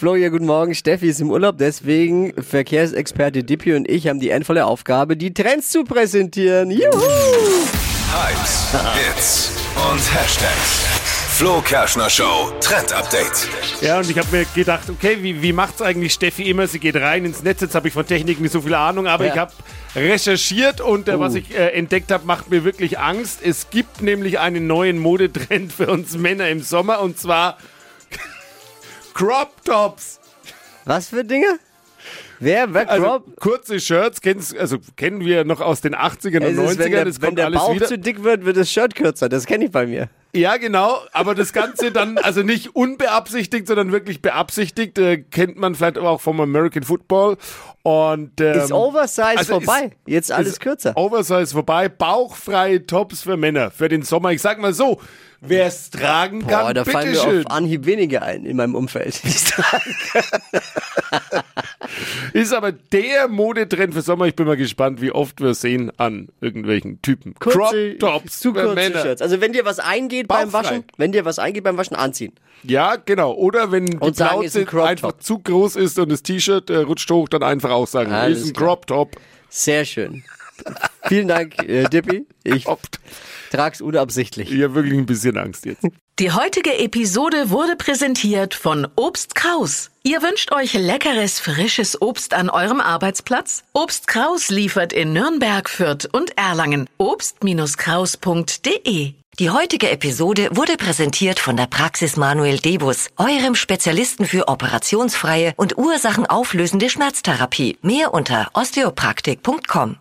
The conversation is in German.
Flo, ja, guten Morgen. Steffi ist im Urlaub, deswegen Verkehrsexperte Dippi und ich haben die endvolle Aufgabe, die Trends zu präsentieren. Juhu! Hypes, Hits und Hashtags. Flo Kerschner Show Trend Update. Ja, und ich habe mir gedacht, okay, wie, wie macht's eigentlich Steffi immer? Sie geht rein ins Netz. Jetzt habe ich von Technik nicht so viel Ahnung, aber Ja. ich habe recherchiert und äh, was Uh. ich äh, entdeckt habe, macht mir wirklich Angst. Es gibt nämlich einen neuen Modetrend für uns Männer im Sommer und zwar Crop Tops. Was für Dinge? Wer? Wer? Also kurze Shirts, kennst, also kennen wir noch aus den 80ern und Es ist, 90ern, wenn der, wenn kommt der alles Bauch wieder. zu dick wird, wird das Shirt kürzer. Das kenne ich bei mir. Ja, genau, aber das Ganze dann, also nicht unbeabsichtigt, sondern wirklich beabsichtigt, äh, kennt man vielleicht aber auch vom American Football. Und, ähm, Ist Oversize also vorbei. ist- Jetzt alles ist kürzer. Oversize vorbei, bauchfreie Tops für Männer, für den Sommer. Ich sag mal so, wer es tragen kann, Boah, da fallen mir bitteschön. auf Anhieb wenige ein in meinem Umfeld. Ist aber der Modetrend für Sommer. Ich bin mal gespannt, wie oft wir es sehen an irgendwelchen Typen. Kurze, Crop Tops zu kurze Männer. Shirts. Also wenn dir was eingeht beim Bauchfrei. Waschen, wenn dir was eingeht beim Waschen, anziehen. Ja, genau. Oder wenn die Und sagen, ein Plauze Top. einfach zu groß ist und das T-Shirt äh, rutscht hoch, dann einfach auch sagen, Alles ist ein. Crop Top. Sehr schön. Vielen Dank, äh, Dippy. Ich trag's unabsichtlich. Ich habe wirklich ein bisschen Angst jetzt. Die heutige Episode wurde präsentiert von Obst Kraus. Ihr wünscht euch leckeres, frisches Obst an eurem Arbeitsplatz? Obst Kraus liefert in Nürnberg, Fürth und Erlangen. Obst-Kraus.de Die heutige Episode wurde präsentiert von der Praxis Manuel Debus, eurem Spezialisten für operationsfreie und ursachenauflösende Schmerztherapie. Mehr unter osteopraktik.com.